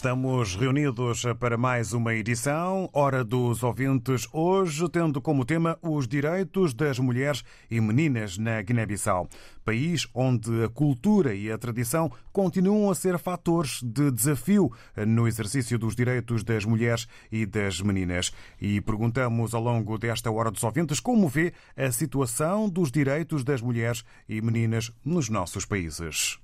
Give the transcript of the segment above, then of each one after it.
Estamos reunidos para mais uma edição, Hora dos Ouvintes, hoje tendo como tema os direitos das mulheres e meninas na Guiné-Bissau, país onde a cultura e a tradição continuam a ser fatores de desafio no exercício dos direitos das mulheres e das meninas. E perguntamos ao longo desta Hora dos Ouvintes como vê a situação dos direitos das mulheres e meninas nos nossos países.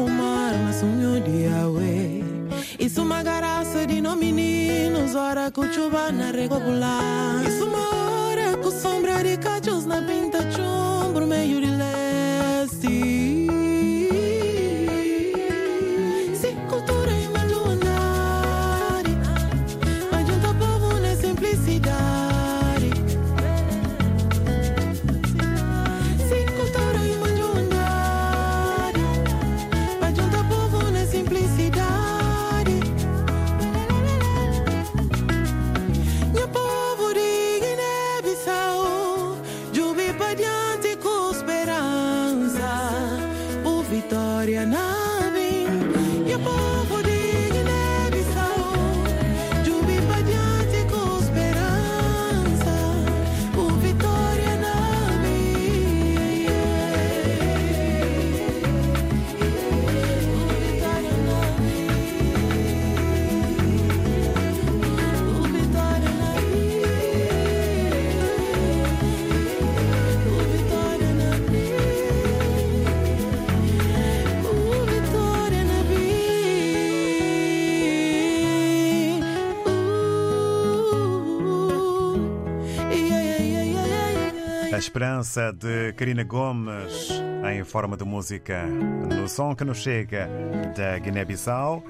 Kumar na sunho de awe. Isso uma garaça de no meninos, hora cuchubana regular. Isso uma hora com sombra de cachos na pinta chumbro meio de esperança de Karina Gomes em forma de música no som que nos chega da Guiné-Bissau,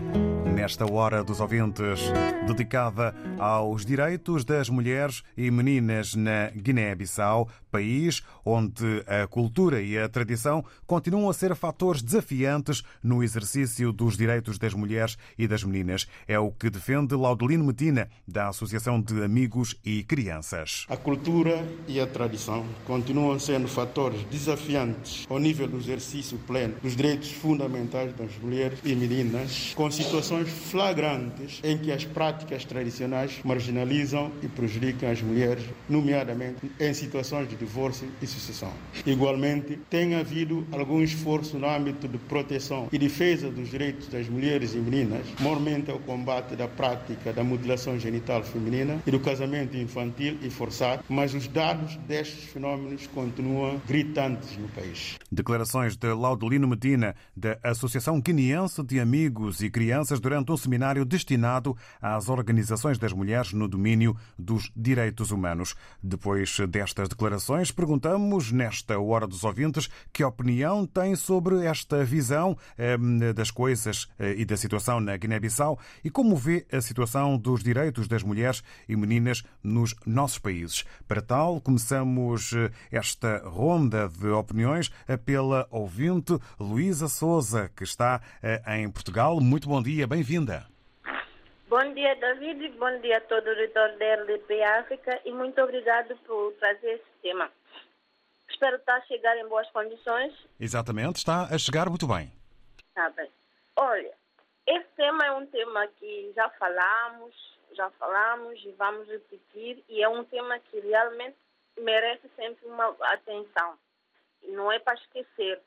nesta hora dos ouvintes, dedicada aos direitos das mulheres e meninas na Guiné-Bissau, país onde a cultura e a tradição continuam a ser fatores desafiantes no exercício dos direitos das mulheres e das meninas. É o que defende Laudelino Medina, da Associação de Amigos e Crianças. A cultura e a tradição continuam sendo fatores desafiantes ao nível do exercício pleno dos direitos fundamentais das mulheres e meninas, com situações flagrantes em que as práticas tradicionais marginalizam e prejudicam as mulheres, nomeadamente em situações de divórcio e sucessão. Igualmente, tem havido algum esforço no âmbito de proteção e defesa dos direitos das mulheres e meninas, mormente ao combate da prática da mutilação genital feminina e do casamento infantil e forçado, mas os dados destes fenómenos continuam gritantes no país. Declarações de Laudelino Medina, da Associação Guineense de Amigos e Crianças, durante um seminário destinado às organizações das mulheres no domínio dos direitos humanos. Depois destas declarações, perguntamos, nesta Hora dos Ouvintes, que opinião tem sobre esta visão eh, das coisas eh, e da situação na Guiné-Bissau e como vê a situação dos direitos das mulheres e meninas nos nossos países. Para tal, começamos eh, esta ronda de opiniões pela ouvinte Luísa Souza, que está em Portugal. Muito bom dia, bem-vinda. Bom dia, David, bom dia a todo o auditor da RDP África e muito obrigado por trazer esse tema. Espero estar a chegar em boas condições. Exatamente, está a chegar muito bem. Está bem. Olha, esse tema é um tema que já falamos, já falamos e vamos repetir, e é um tema que realmente merece sempre uma atenção. Não é para esquecer.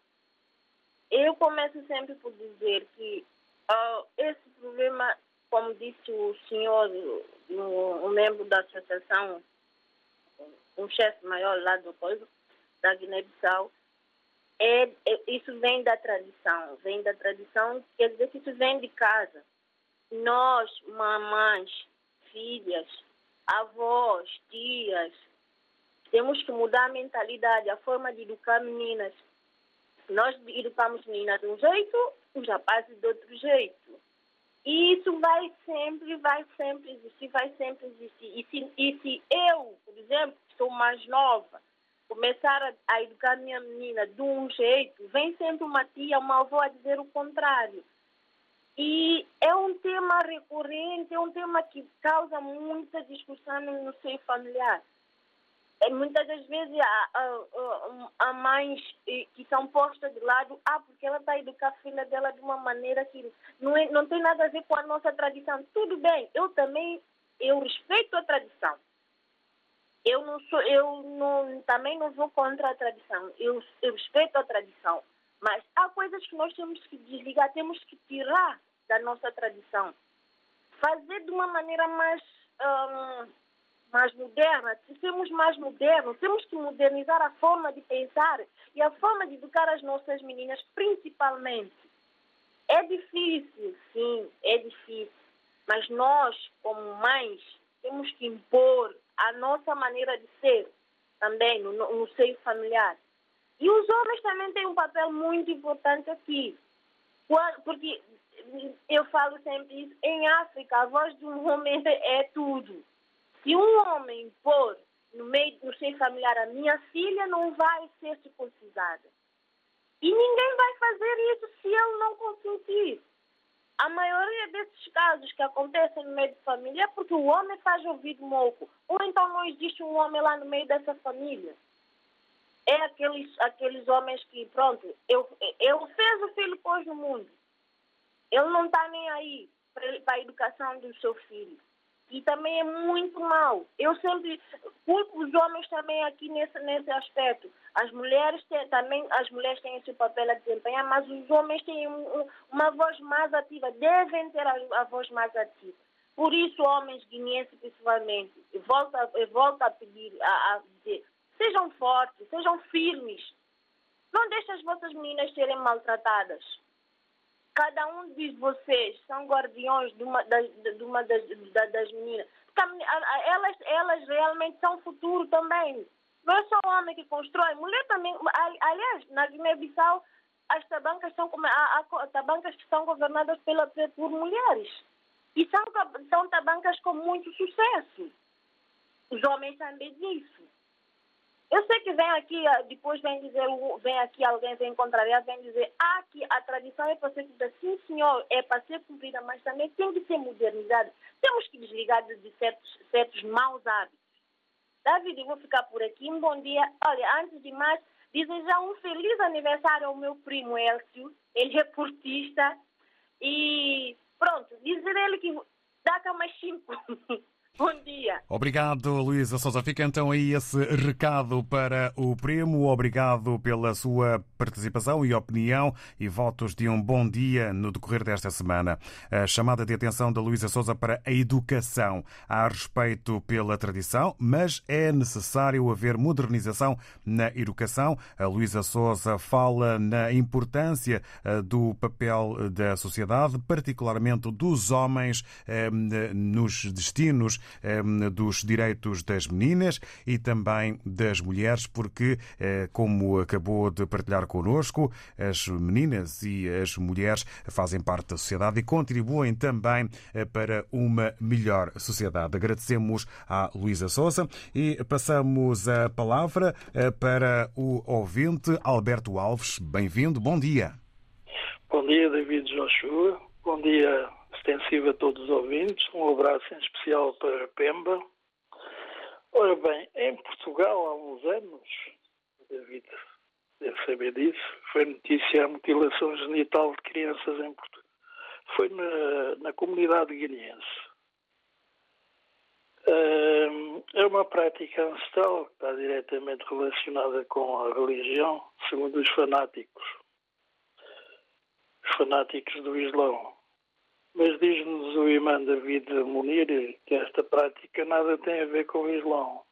Eu começo sempre por dizer que uh, esse problema como disse o senhor, um membro da associação, um chefe maior lá do coisa, da Guiné-Bissau, é, é, isso vem da tradição, vem da tradição, quer dizer que isso vem de casa. Nós, mamães, filhas, avós, tias, temos que mudar a mentalidade, a forma de educar meninas. Nós educamos meninas de um jeito, os rapazes de outro jeito. E isso vai sempre, vai sempre existir, vai sempre existir. E se, e se eu, por exemplo, que sou mais nova, começar a, a educar minha menina de um jeito, vem sempre uma tia, uma avó a dizer o contrário. E é um tema recorrente, é um tema que causa muita discussão no seio familiar. É, muitas das vezes há, há, há, mães que são postas de lado, ah, porque ela está a educar a filha dela de uma maneira que não, é, não tem nada a ver com a nossa tradição. Tudo bem, eu também eu respeito a tradição. Eu não sou, eu não, também não vou contra a tradição. Eu, eu respeito a tradição. Mas há coisas que nós temos que desligar, temos que tirar da nossa tradição. Fazer de uma maneira mais. Hum, mais moderna, se sermos mais modernos, temos que modernizar a forma de pensar e a forma de educar as nossas meninas, principalmente. É difícil, sim, é difícil. Mas nós, como mães, temos que impor a nossa maneira de ser também no, no seio familiar. E os homens também têm um papel muito importante aqui. Porque eu falo sempre isso, em África a voz de um homem é tudo. Se um homem pôr no meio do seio familiar a minha filha não vai ser circuncisada. E ninguém vai fazer isso se ele não consentir. A maioria desses casos que acontecem no meio de família é porque o homem faz ouvido moco. Ou então não existe um homem lá no meio dessa família. É aqueles, aqueles homens que, pronto, eu, eu fez o filho pôs no mundo. Ele não está nem aí para a educação do seu filho e também é muito mal. Eu sempre culpo os homens também aqui nesse, nesse aspecto. As mulheres têm, também as mulheres têm esse papel a desempenhar, mas os homens têm um, uma voz mais ativa, devem ter a, a, voz mais ativa. Por isso, homens guineenses principalmente, volto a, volto a pedir, a, a dizer, sejam fortes, sejam firmes. Não deixem as vossas meninas serem maltratadas cada um de vocês são guardiões de uma das, de uma das, das meninas. Elas, elas realmente são futuro também. Não é só o homem que constrói, mulher também. Aliás, na Guiné-Bissau, as tabancas são, há, tabancas que são governadas pela, por mulheres. E são, são tabancas com muito sucesso. Os homens sabem disso. Eu sei que vem aqui, ah, depois vem dizer, vem aqui alguém, vem contrariar, vem dizer, ah, que a tradição é para ser cumprida. Sim, senhor, é para ser cumprida, mas também tem que ser modernizada. Temos que desligar de certos, certos maus hábitos. David, eu vou ficar por aqui. Um bom dia. Olha, antes de mais, desejar um feliz aniversário ao meu primo Elcio. Ele é portista. E pronto, dizer ele que dá cá mais cinco. Bom dia. Obrigado, Luísa Souza. Fica então aí esse recado para o Primo. Obrigado pela sua participação e opinião e votos de um bom dia no decorrer desta semana. A chamada de atenção da Luísa Souza para a educação. Há respeito pela tradição, mas é necessário haver modernização na educação. A Luísa Souza fala na importância eh, do papel da sociedade, particularmente dos homens eh, nos destinos dos direitos das meninas e também das mulheres, porque, eh, como acabou de partilhar connosco, as meninas e as mulheres fazem parte da sociedade e contribuem também eh, para uma melhor sociedade. Agradecemos à Luísa Souza e passamos a palavra eh, para o ouvinte Alberto Alves. Bem-vindo, bom dia. Bom dia, David Joshua. Bom dia, extensivo a todos os ouvintes. Um abraço em especial para Pemba. Ora bem, em Portugal há uns anos, David deve saber disso, foi notícia a mutilação genital de crianças em Portugal. Foi na, na comunidade guineense. É uma prática ancestral que está diretamente relacionada com a religião, segundo os fanáticos. Os fanáticos do Islão. Mas diz-nos o imã David Munir que esta prática nada tem a ver com o Islão.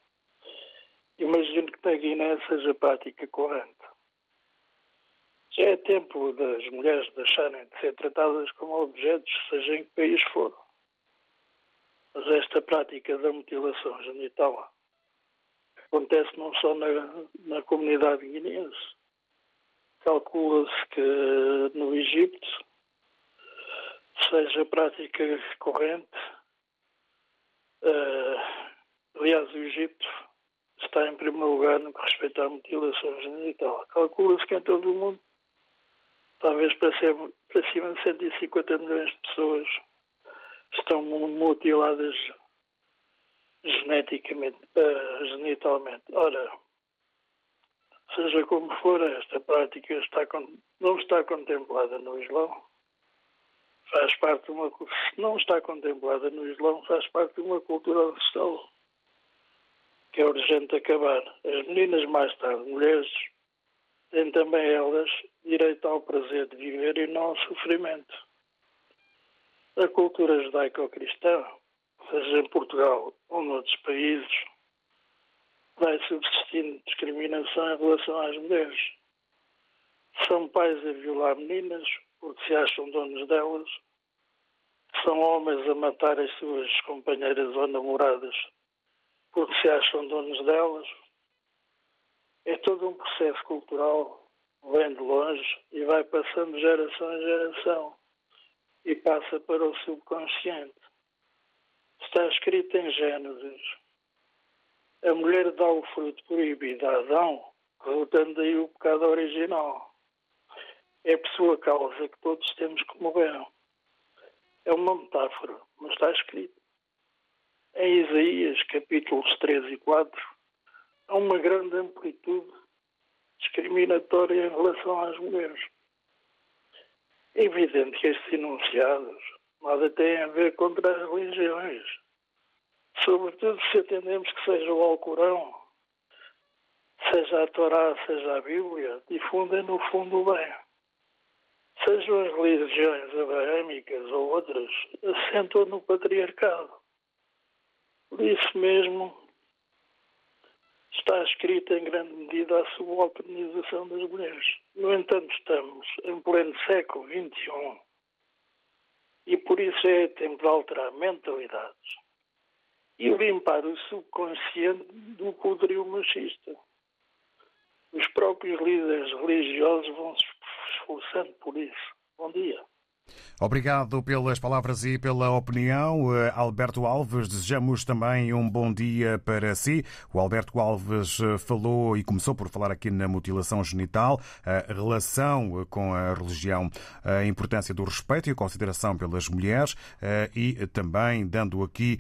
Imagino que na Guiné seja prática corrente. Já é tempo das mulheres deixarem de ser tratadas como objetos, seja em que país for. Mas esta prática da mutilação genital acontece não só na, na comunidade guineense. Calcula-se que no Egito seja prática corrente. Uh, aliás, o Egito está em primeiro lugar no que respeita à mutilação genital. Calcula-se que em todo o mundo, talvez para, ser, para cima de 150 milhões de pessoas estão mutiladas geneticamente, uh, genitalmente. Ora, seja como for, esta prática está, não está contemplada no Islão faz parte de uma não está contemplada no Islão, faz parte de uma cultura ancestral que é urgente acabar. As meninas mais tarde, mulheres, têm também elas direito ao prazer de viver e não ao sofrimento. A cultura judaico-cristã, seja em Portugal ou noutros países, vai subsistindo discriminação em relação às mulheres. São pais a violar meninas, porque se acham donos delas, são homens a matar as suas companheiras ou namoradas porque se acham donos delas. É todo um processo cultural, vem de longe e vai passando geração em geração e passa para o subconsciente. Está escrito em Gênesis. A mulher dá o fruto proibido a Adão, resultando daí o pecado original é por sua causa que todos temos que morrer. É uma metáfora, mas está escrito. Em Isaías, capítulos 3 e 4, há uma grande amplitude discriminatória em relação às mulheres. É evidente que estes enunciados nada têm a ver contra as religiões, sobretudo se atendemos que seja o Alcorão, seja a Torá, seja a Bíblia, difundem no fundo o bem sejam as religiões abraâmicas ou outras, assentam no patriarcado. Por isso mesmo está escrita em grande medida a subalternização das mulheres. No entanto, estamos em pleno século XXI e por isso é tempo de alterar mentalidades e limpar o subconsciente do poderio machista. Os próprios líderes religiosos vão se esforçando por isso. Bom dia. Obrigado pelas palavras e pela opinião. Eh, Alberto Alves, desejamos também um bom dia para si. O Alberto Alves eh, falou e começou por falar aqui na mutilação genital, a relação com a religião, a importância do respeito e a consideração pelas mulheres eh, e também dando aqui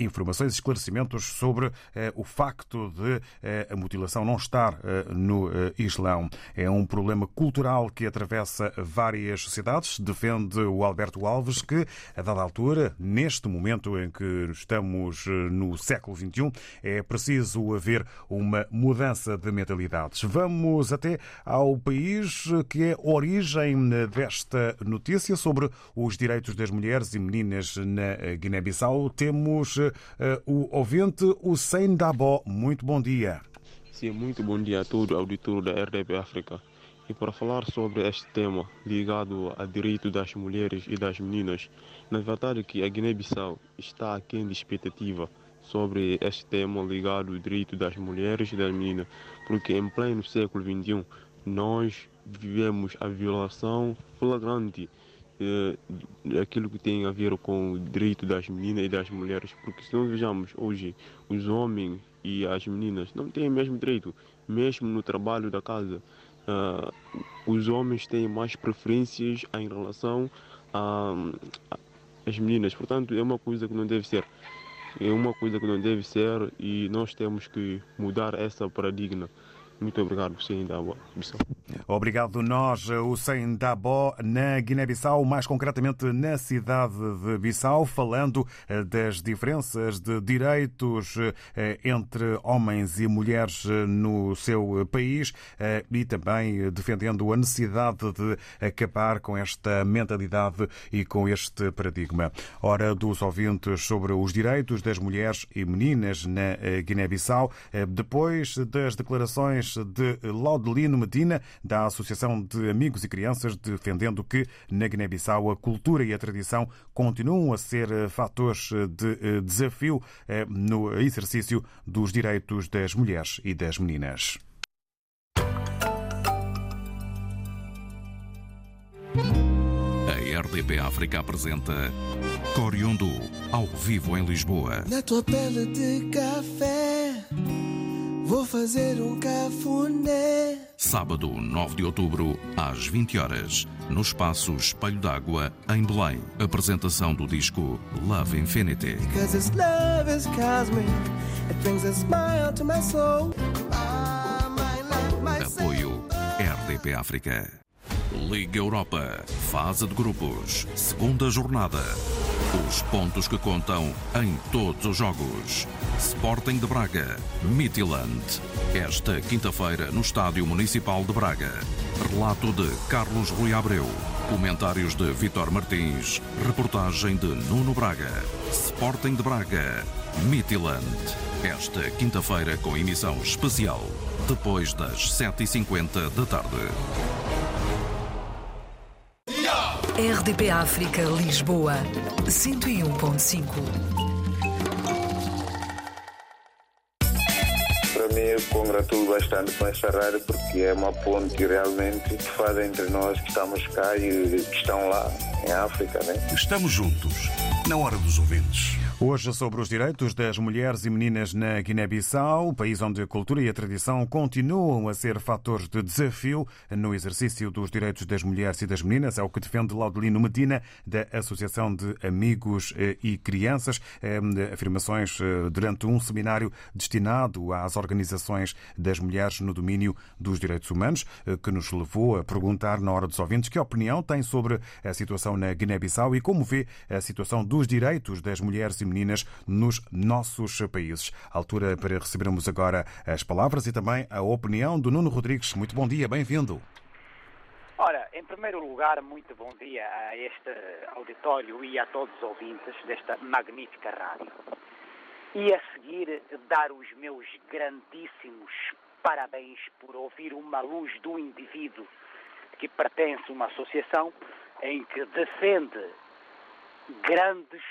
informações e esclarecimentos sobre o facto de a mutilação não estar no Islão. É um problema cultural que atravessa várias sociedades, defende defende o Alberto Alves que, a dada altura, neste momento em que estamos no século XXI, é preciso haver uma mudança de mentalidades. Vamos até ao país que é origem desta notícia sobre os direitos das mulheres e meninas na Guiné-Bissau. Temos uh, o ouvinte Hussein Dabo. Muito bom dia. Sim, muito bom dia a todo auditor da RDP África. E para falar sobre este tema ligado a direito das mulheres e das meninas, na verdade que a Guiné-Bissau está aquém de expectativa sobre este tema ligado ao direito das mulheres e das meninas, porque em pleno século XXI nós vivemos a violação flagrante eh, daquilo que tem a ver com o direito das meninas e das mulheres, porque se nós vejamos hoje os homens e as meninas não têm o mesmo direito, mesmo no trabalho da casa. Uh, os homens têm mais preferências em relação às meninas, portanto é uma coisa que não deve ser é uma coisa que não deve ser e nós temos que mudar essa paradigma. Muito obrigado, Hussein Dabo. Obrigado nós, Hussein Dabo, na Guiné-Bissau, mais concretamente na cidade de Bissau, falando eh, das diferenças de direitos eh, entre homens e mulheres eh, no seu país e também defendendo a necessidade de acabar com esta mentalidade e com este paradigma. Hora dos ouvintes sobre os direitos das mulheres e meninas na Guiné-Bissau, depois das declarações de Laudelino Medina, da Associação de Amigos e Crianças, defendendo que na Guiné-Bissau a cultura e a tradição continuam a ser eh, fatores de eh, desafio eh, no exercício dos direitos das mulheres e das meninas. A RDP África apresenta Coriundu, ao vivo em Lisboa. Na tua pele de café Vou fazer um cafuné. Sábado, 9 de outubro, às 20 horas, no espaço Espelho d'Água, em Belém. Apresentação do disco Love Infinity. love is cosmic, it brings a smile to my soul. Apoio RDP África. Liga Europa, fase de grupos, segunda jornada. Os pontos que contam em todos os jogos. Sporting de Braga, Midland. Esta quinta-feira no Estádio Municipal de Braga. Relato de Carlos Rui Abreu. Comentários de Vitor Martins. Reportagem de Nuno Braga. Sporting de Braga, Midland. Esta quinta-feira com emissão especial. Depois das 7h50 da tarde. RDP África Lisboa 101.5 Para mim, eu congratulo bastante com essa rádio porque é uma ponte realmente que faz entre nós que estamos cá e que estão lá em África. Né? Estamos juntos, na hora dos ouvintes. Hoje sobre os direitos das mulheres e meninas na Guiné-Bissau, país onde a cultura e a tradição continuam a ser fatores de desafio no exercício dos direitos das mulheres e das meninas, é o que defende Laudelino Medina, da Associação de Amigos eh, e Crianças. Eh, afirmações eh, durante um seminário destinado às organizações das mulheres no domínio dos direitos humanos, que nos levou a perguntar na hora dos ouvintes que opinião tem sobre a situação na Guiné-Bissau e como vê a situação dos direitos das mulheres e meninas nos nossos países. Altura para recebermos agora as palavras e também a opinião do Nuno Rodrigues. Muito bom dia, bem-vindo. Ora, em primeiro lugar, muito bom dia a este auditório e a todos os ouvintes desta magnífica rádio. E a seguir, dar os meus grandíssimos parabéns por ouvir uma luz do indivíduo que pertence a uma associação em que defende grandes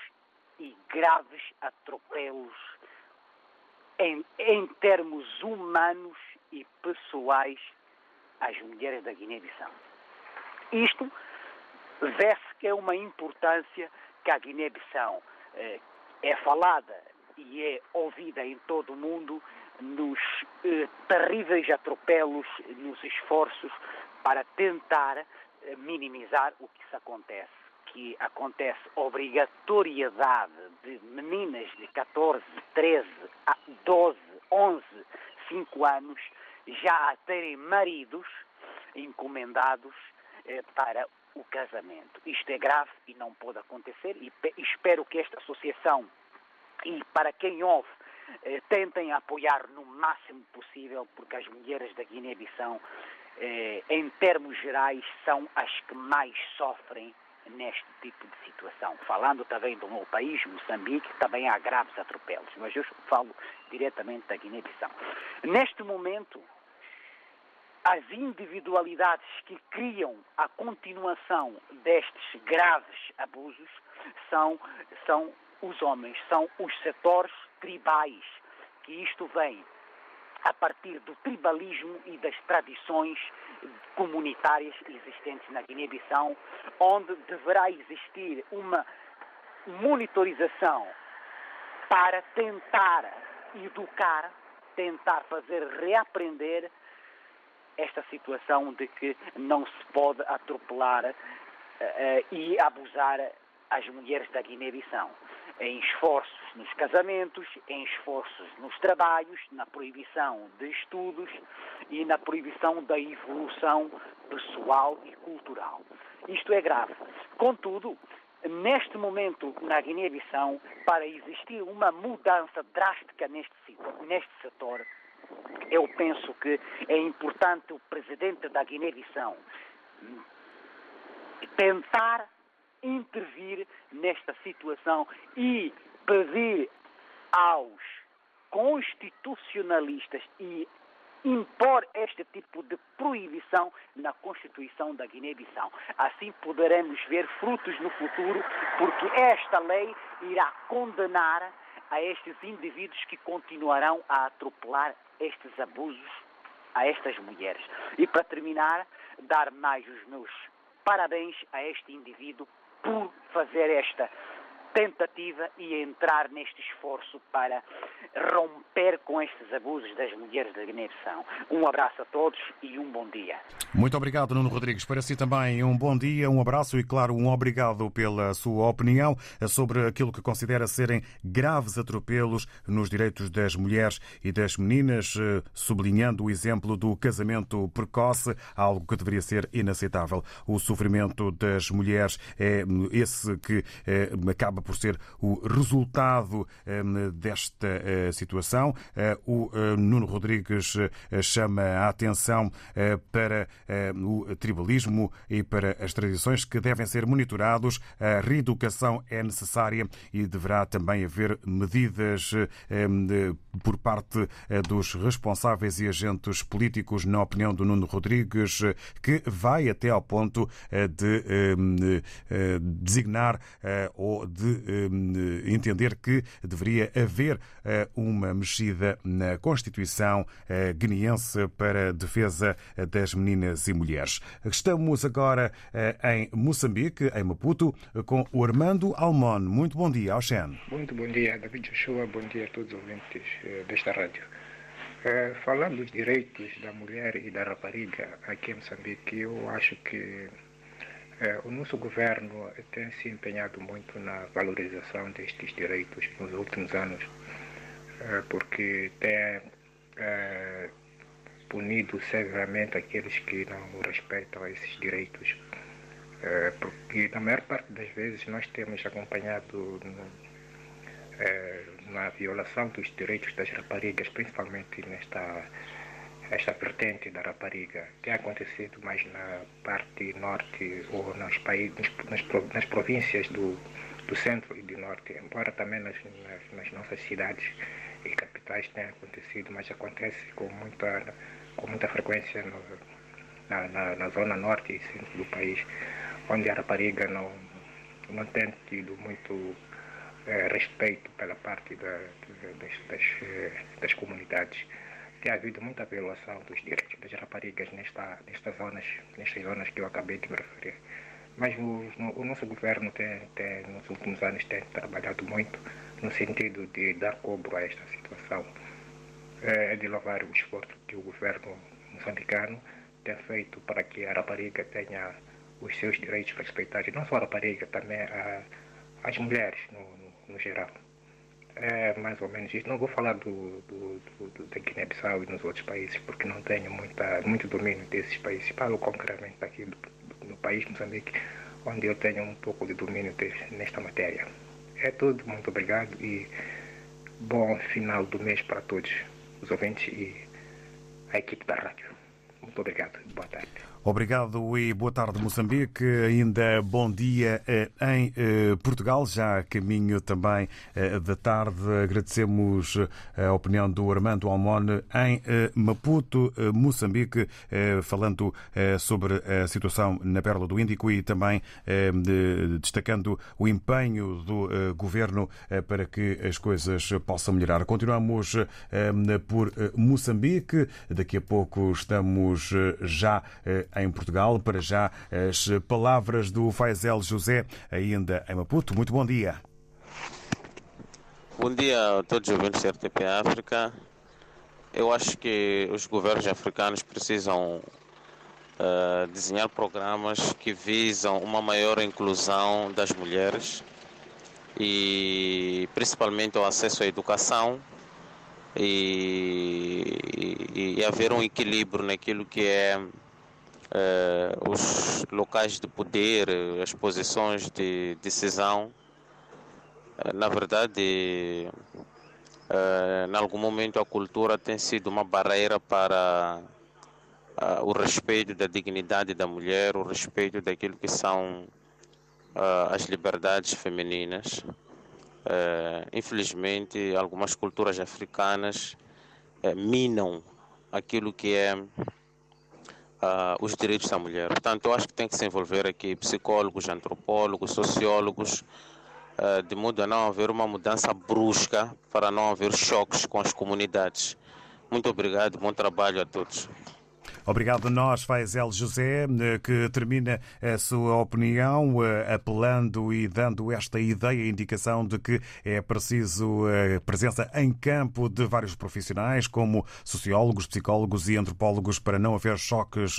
e graves atropelos em, em termos humanos e pessoais às mulheres da Guiné-Bissau. Isto vê-se que é uma importância que a Guiné-Bissau eh, é falada e é ouvida em todo o mundo nos eh, terríveis atropelos, nos esforços para tentar eh, minimizar o que isso acontece que acontece obrigatoriedade de meninas de 14, 13, 12, 11, 5 anos já a terem maridos encomendados eh, para o casamento. Isto é grave e não pode acontecer e espero que esta associação e para quem ouve eh, tentem apoiar no máximo possível, porque as mulheres da Guiné-Bissau, eh, em termos gerais, são as que mais sofrem neste tipo de situação. Falando também do meu país, Moçambique, também há graves atropelos, mas eu falo diretamente da Guiné-Bissau. Neste momento, as individualidades que criam a continuação destes graves abusos são, são os homens, são os setores tribais, que isto vem a partir do tribalismo e das tradições comunitárias existentes na Guiné-Bissau, onde deverá existir uma monitorização para tentar educar, tentar fazer reaprender esta situação de que não se pode atropelar uh, e abusar as mulheres da Guiné-Bissau em esforços nos casamentos, em esforços nos trabalhos, na proibição de estudos e na proibição da evolução pessoal e cultural. Isto é grave. Contudo, neste momento na Guiné-Bissau, para existir uma mudança drástica neste, neste setor, eu penso que é importante o presidente da Guiné-Bissau tentar intervir nesta situação e pedir aos constitucionalistas e impor este tipo de proibição na Constituição da Guiné-Bissau. Assim poderemos ver frutos no futuro, porque esta lei irá condenar a estes indivíduos que continuarão a atropelar estes abusos a estas mulheres. E para terminar, dar mais os meus parabéns a este indivíduo por fazer esta tentativa e entrar neste esforço para romper com estes abusos das mulheres da Guiné-Bissau. Um abraço a todos e um bom dia. Muito obrigado, Nuno Rodrigues. Para si também um bom dia, um abraço e, claro, um obrigado pela sua opinião sobre aquilo que considera serem graves atropelos nos direitos das mulheres e das meninas, eh, sublinhando o exemplo do casamento precoce, algo que deveria ser inaceitável. O sofrimento das mulheres é esse que eh, acaba acaba por ser o resultado ehm, desta eh, situação. Eh, o eh, Nuno Rodrigues chama a atenção para o tribalismo e para as tradições que devem ser monitorados. A reeducação é necessária e deverá também haver medidas ehm, por parte dos responsáveis e agentes políticos, na opinião do Nuno Rodrigues, que vai até ao ponto de ehm, designar ou de eh, entender que deveria haver eh, uma mexida na Constituição eh, guineense para a defesa das meninas e mulheres. Estamos agora em Moçambique, em Maputo, com o Armando Almon. Muito bom dia, Oxen. Muito bom dia, David Joshua. Bom dia a todos os ouvintes desta rádio. falando dos direitos da mulher e da rapariga aqui em Moçambique, eu acho que o nosso governo tem se empenhado muito na valorização destes direitos nos últimos anos, é, porque tem é, punido severamente aqueles que não respeitam esses direitos. É, porque na maior parte das vezes nós temos acompanhado é, na violação dos direitos das raparigas, principalmente nesta esta vertente da rapariga tem acontecido mais na parte norte ou nos países, nas, nas províncias do, do centro e do norte, embora também nas, nas, nas nossas cidades e capitais tenha acontecido, mas acontece com muita, com muita frequência no, na, na, na, zona norte e centro do país, onde a rapariga não, não tem tido muito é, respeito pela parte da, das, das, eh, das comunidades tem havido muita violação dos direitos das raparigas nesta, nestas, zonas, nestas zonas que eu acabei de me referir. Mas o, o nosso governo tem, tem, nos últimos anos tem trabalhado muito no sentido de dar cobro a esta situação. É de louvar o esforço que o governo moçambicano tem feito para que a rapariga tenha os seus direitos respeitados. Não só a rapariga, também a, as mulheres no, no, no geral. É mais ou menos isso. Não vou falar do, do, do, da Guiné-Bissau e nos outros países, porque não tenho muita, muito domínio desses países. Falo concretamente aqui do, do, país, Moçambique, onde eu tenho um pouco de domínio de, nesta matéria. É tudo, muito obrigado e bom final do mês para todos os ouvintes e a equipe da rádio. Muito obrigado. Boa tarde. Obrigado e boa tarde, Moçambique. Ainda bom dia eh, em eh, Portugal, já a caminho também eh, da tarde. Agradecemos a opinião do Armando Almone em Maputo, Moçambique, falando sobre a situação na Pérola do Índico e também destacando o empenho do governo para que as coisas possam melhorar. Continuamos por Moçambique. Daqui a pouco estamos já em Portugal. Para já, as palavras do Faisal José, ainda em Maputo. Muito bom dia. Bom dia a todos os ouvintes da RTP África. Eu acho que os governos africanos precisam uh, desenhar programas que visam uma maior inclusão das mulheres e principalmente o acesso à educação e, e, e haver um equilíbrio naquilo que é eh, os locais de poder, as posições de decisão, eh, na verdade, eh, em algum momento a cultura tem sido uma barreira para o respeito da dignidade da mulher, o respeito daquilo que são as liberdades femininas. infelizmente, algumas culturas africanas minam aquilo que é uh, os direitos da mulher. Portanto, eu acho que tem que se envolver aqui psicólogos, antropólogos, sociólogos, uh, de modo a não haver uma mudança brusca, para não haver choques com as comunidades. Muito obrigado, bom trabalho a todos. Obrigado a nós, Faisel José, eh, que termina a sua opinião eh, apelando e dando esta ideia, indicação de que é preciso a eh, presença em campo de vários profissionais, como sociólogos, psicólogos e antropólogos, para não haver choques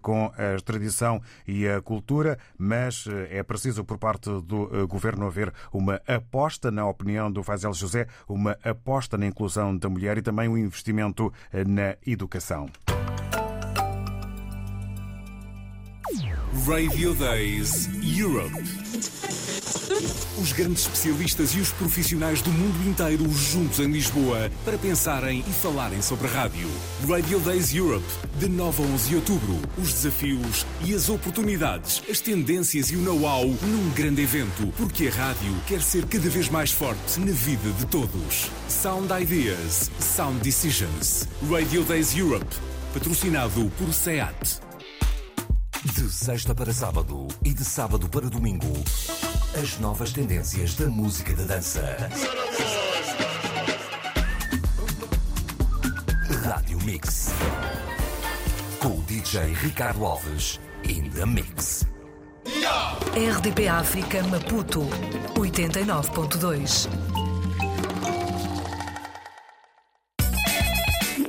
com a tradição e a cultura, mas é preciso, por parte do governo, haver uma aposta, na opinião do Faisel José, uma aposta na inclusão da mulher e também um investimento na educação. Radio Days Europe. Os grandes especialistas e os profissionais do mundo inteiro juntos em Lisboa para pensarem e falarem sobre rádio. Radio Days Europe, de 9 a 11 de outubro. Os desafios e as oportunidades, as tendências e o know-how num grande evento, porque a rádio quer ser cada vez mais forte na vida de todos. Sound Ideas, Sound Decisions. Radio Days Europe, patrocinado por SEAT. De sexta para sábado e de sábado para domingo, as novas tendências da música da dança. Rádio Mix. Com o DJ Ricardo Alves in the Mix. RDP África Maputo 89.2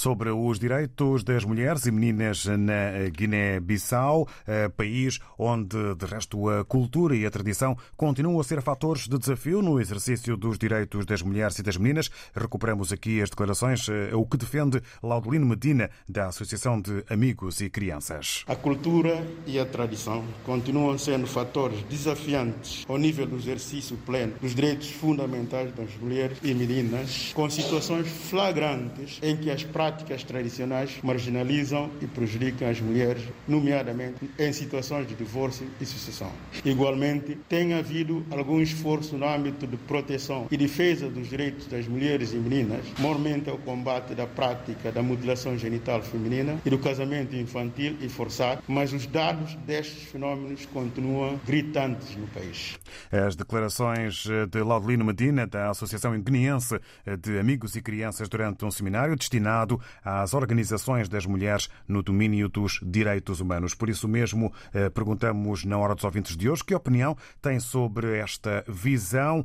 sobre os direitos das mulheres e meninas na Guiné-Bissau, eh, país onde, de resto, a cultura e a tradição continuam a ser fatores de desafio no exercício dos direitos das mulheres e das meninas. Recuperamos aqui as declarações, eh, o que defende Laudelino Medina, da Associação de Amigos e Crianças. A cultura e a tradição continuam sendo fatores desafiantes ao nível do exercício pleno dos direitos fundamentais das mulheres e meninas, com situações flagrantes em que as práticas práticas tradicionais marginalizam e prejudicam as mulheres, nomeadamente em situações de divórcio e sucessão. Igualmente, tem havido algum esforço no âmbito de proteção e defesa dos direitos das mulheres e meninas, mormente o combate da prática da mutilação genital feminina e do casamento infantil e forçado, mas os dados destes fenómenos continuam gritantes no país. As declarações de Laudelino Medina, da Associação Guineense de Amigos e Crianças, durante um seminário destinado às organizações das mulheres no domínio dos direitos humanos. Por isso mesmo, perguntamos na Hora dos Ouvintes de hoje que opinião tem sobre esta visão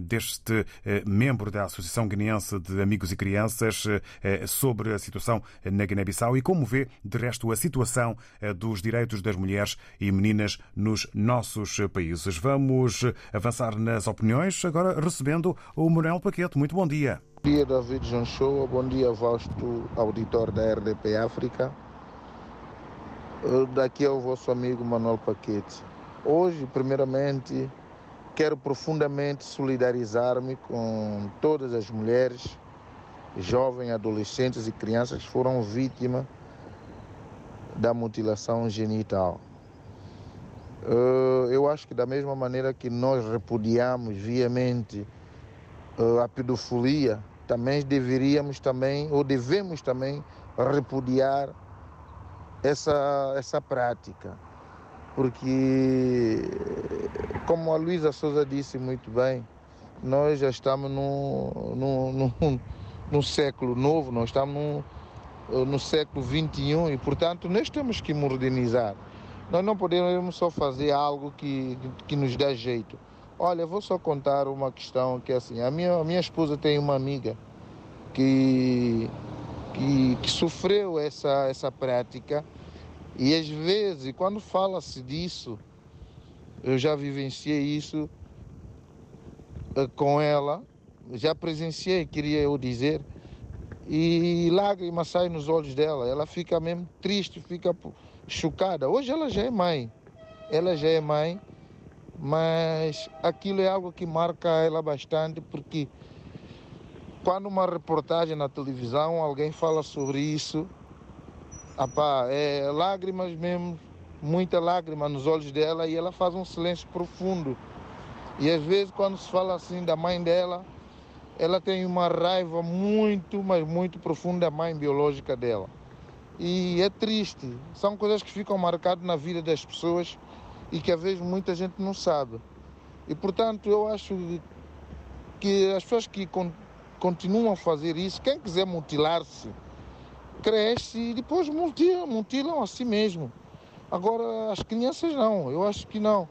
deste membro da Associação Guineense de Amigos e Crianças sobre a situação na Guiné-Bissau e como vê, de resto, a situação dos direitos das mulheres e meninas nos nossos países. Vamos avançar nas opiniões, agora recebendo o Manuel Paquete. Muito bom dia. Bom dia, David João Show. Bom dia, vasto auditor da RDP África. Daqui é o vosso amigo Manuel Paquete. Hoje, primeiramente, quero profundamente solidarizar-me com todas as mulheres, jovens, adolescentes e crianças que foram vítimas da mutilação genital. Eu acho que da mesma maneira que nós repudiamos viamente a pedofilia, também deveríamos também, ou devemos também repudiar essa, essa prática. Porque, como a Luísa Souza disse muito bem, nós já estamos no, no, no, no século novo, nós estamos no, no século XXI e, portanto, nós temos que modernizar. Nós não podemos só fazer algo que, que nos dá jeito. Olha, vou só contar uma questão que é assim, a minha, a minha esposa tem uma amiga que, que, que sofreu essa, essa prática e às vezes, quando fala-se disso, eu já vivenciei isso com ela, já presenciei, queria eu dizer, e lágrimas saem nos olhos dela, ela fica mesmo triste, fica chocada. Hoje ela já é mãe, ela já é mãe, mas aquilo é algo que marca ela bastante, porque quando uma reportagem na televisão alguém fala sobre isso, apá, é lágrimas mesmo, muita lágrima nos olhos dela e ela faz um silêncio profundo. E às vezes quando se fala assim da mãe dela, ela tem uma raiva muito, mas muito profunda da mãe biológica dela. E é triste, são coisas que ficam marcadas na vida das pessoas e que às vezes muita gente não sabe. E portanto eu acho que as pessoas que con continuam a fazer isso, quem quiser mutilar-se, cresce e depois mutilam, mutilam a si mesmo. Agora as crianças não, eu acho que não.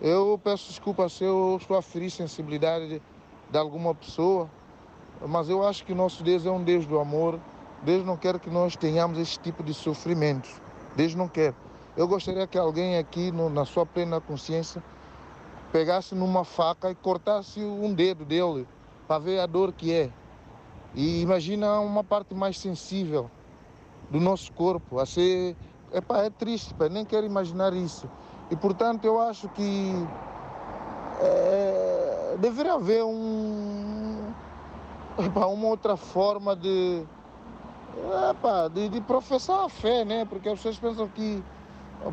Eu peço desculpa se eu estou a ferir sensibilidade de, de alguma pessoa, mas eu acho que nosso Deus é um Deus do amor. Deus não quer que nós tenhamos esse tipo de sofrimentos. Deus não quer. Eu gostaria que alguém aqui, no, na sua plena consciência, pegasse numa faca e cortasse um dedo dele para ver a dor que é. E imagina uma parte mais sensível do nosso corpo a ser. Epá, é triste, pá, nem quero imaginar isso. E portanto eu acho que é, deveria haver um, epá, uma outra forma de, epá, de, de professar a fé, né? Porque as pessoas pensam que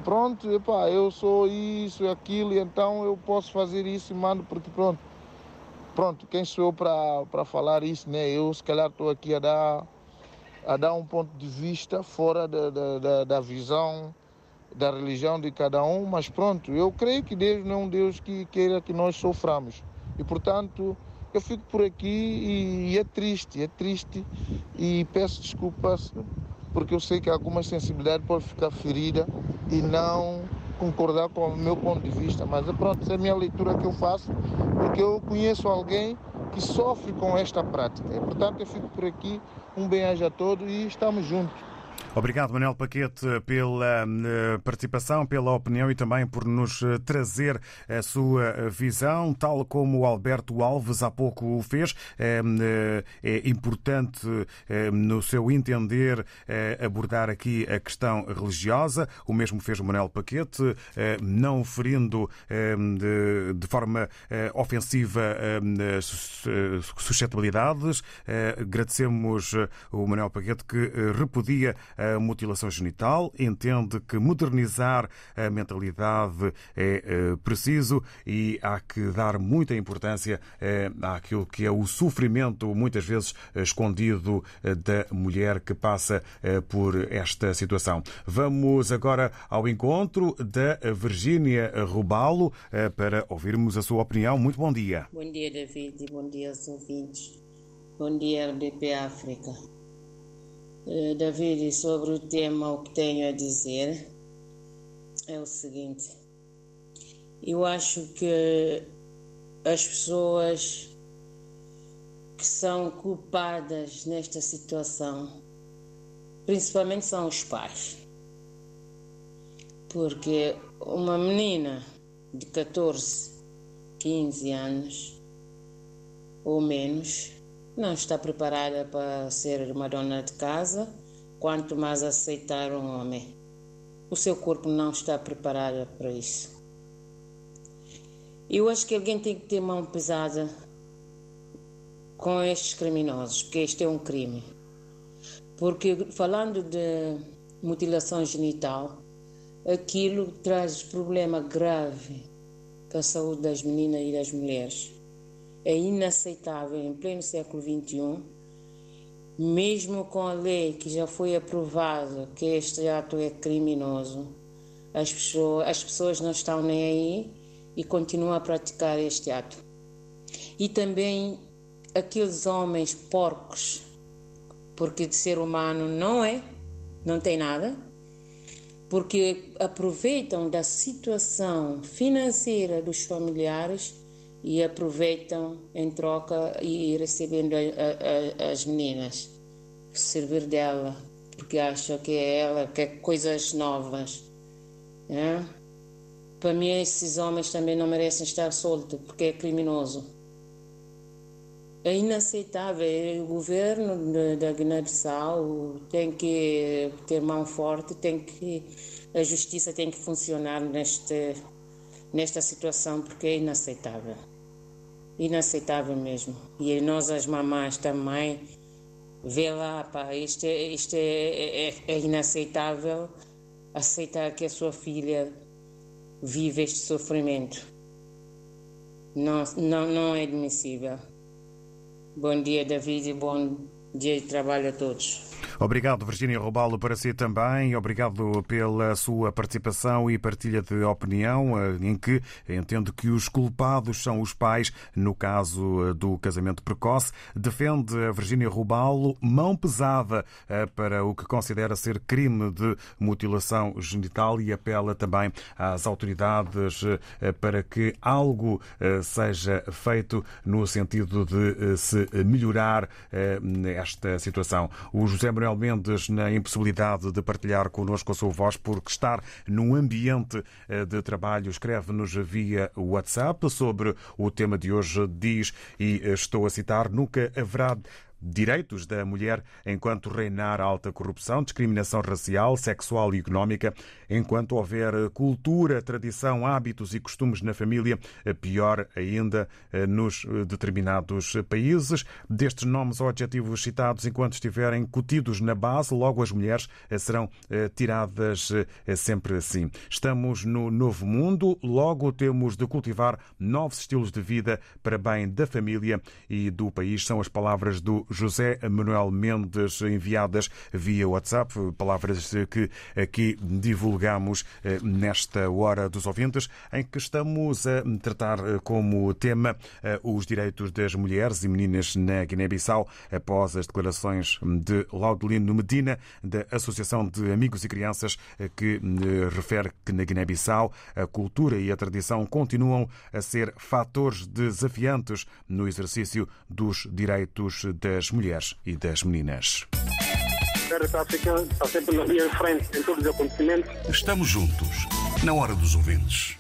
pronto, epá, eu sou isso e aquilo, e então eu posso fazer isso e mando, porque pronto, pronto, quem sou eu para falar isso, né? Eu se calhar estou aqui a dar, a dar um ponto de vista fora da, da, da, visão da religião de cada um, mas pronto, eu creio que Deus não é um Deus que queira que nós soframos. E portanto, eu fico por aqui e, e é triste, é triste e peço desculpas porque eu sei que alguma sensibilidade pode ficar ferida e não concordar com o meu ponto de vista. Mas pronto, essa é a minha leitura que eu faço, porque eu conheço alguém que sofre com esta prática. E, portanto, eu fico por aqui. Um bem-aja a todos e estamos juntos. Obrigado, Manuel Paquete, pela eh, participação, pela opinião e também por nos eh, trazer a sua visão, tal como o Alberto Alves há pouco o fez. É, é importante, no seu entender, abordar aqui a questão religiosa. O mesmo fez o Manuel Paquete, não ferindo de forma ofensiva suscetibilidades. Agradecemos o Manuel Paquete que repudia a mutilação genital, entende que modernizar a mentalidade é eh, preciso e há que dar muita importância eh, àquilo que é o sofrimento, muitas vezes escondido, eh, da mulher que passa por esta situação. Vamos agora ao encontro da Virgínia Rubalo para ouvirmos a sua opinião. Muito bom dia. Bom dia, David, bom dia aos ouvintes. Bom dia, RDP África. Eh, David, sobre o tema, o que tenho a dizer é o seguinte: eu acho que as pessoas que são culpadas nesta situação, principalmente são os pais. Porque uma menina de 14, 15 anos ou menos não está preparada para ser uma dona de casa, quanto mais aceitar um homem. O seu corpo não está preparado para isso. Eu acho que alguém tem que ter mão pesada com estes criminosos, porque este é um crime. Porque falando de mutilação genital, aquilo traz problema grave para a saúde das meninas e das mulheres. É inaceitável em pleno século XXI, mesmo com a lei que já foi aprovada que este ato é criminoso, as pessoas, as pessoas não estão nem aí e continuam a praticar este ato. E também aqueles homens porcos, porque de ser humano não é, não tem nada, porque aproveitam da situação financeira dos familiares e aproveitam em troca e recebendo a, a, as meninas, servir dela, porque acham que é ela, que é coisas novas. Né? Para mim, esses homens também não merecem estar soltos, porque é criminoso. É inaceitável. O governo da Guiné-Bissau tem que ter mão forte, tem que a justiça tem que funcionar neste, nesta situação porque é inaceitável. Inaceitável mesmo. E nós, as mamães também, vê lá, pá, isto, é, isto é, é, é inaceitável aceitar que a sua filha vive este sofrimento. Não, não, não é admissível. Bom dia, David, e bom dia de trabalho a todos. Obrigado, Virginia Robalo, para si também. Obrigado pela sua participação e partilha de opinião, eh, em que entendo que os culpados são os pais, no caso eh, do casamento precoce. Defende a Virginia Robalo mão pesada eh, para o que considera ser crime de mutilação genital e apela também às autoridades para que algo seja feito no sentido de se melhorar esta situação. O José Manuel Mendes na impossibilidade de partilhar connosco a sua voz porque estar num ambiente eh, de trabalho. Escreve-nos via WhatsApp sobre o tema de hoje. Diz, e eh, estou a citar, nunca haverá direitos da mulher enquanto reinar alta corrupção, discriminação racial, sexual e económica, enquanto houver cultura, tradição, hábitos e costumes na família, pior ainda eh, nos eh, determinados países. Destes nomes ou adjetivos citados, enquanto estiverem cutidos na base, logo as mulheres eh, serão tiradas sempre assim. Estamos no novo mundo, logo temos de cultivar novos estilos de vida para bem da família e do país. São as palavras do José Manuel Mendes, enviadas via WhatsApp, palavras que aqui divulgamos eh, nesta hora dos ouvintes, em que estamos a tratar eh, como tema eh, os direitos das mulheres e meninas na Guiné-Bissau, após as declarações de Laudelino Medina, da Associação de Amigos e Crianças, que refere que na Guiné-Bissau a cultura e a tradição continuam a ser fatores desafiantes no exercício dos direitos das das mulheres e das meninas. está sempre na linha de frente em todos os acontecimentos. Estamos juntos, na hora dos ouvintes.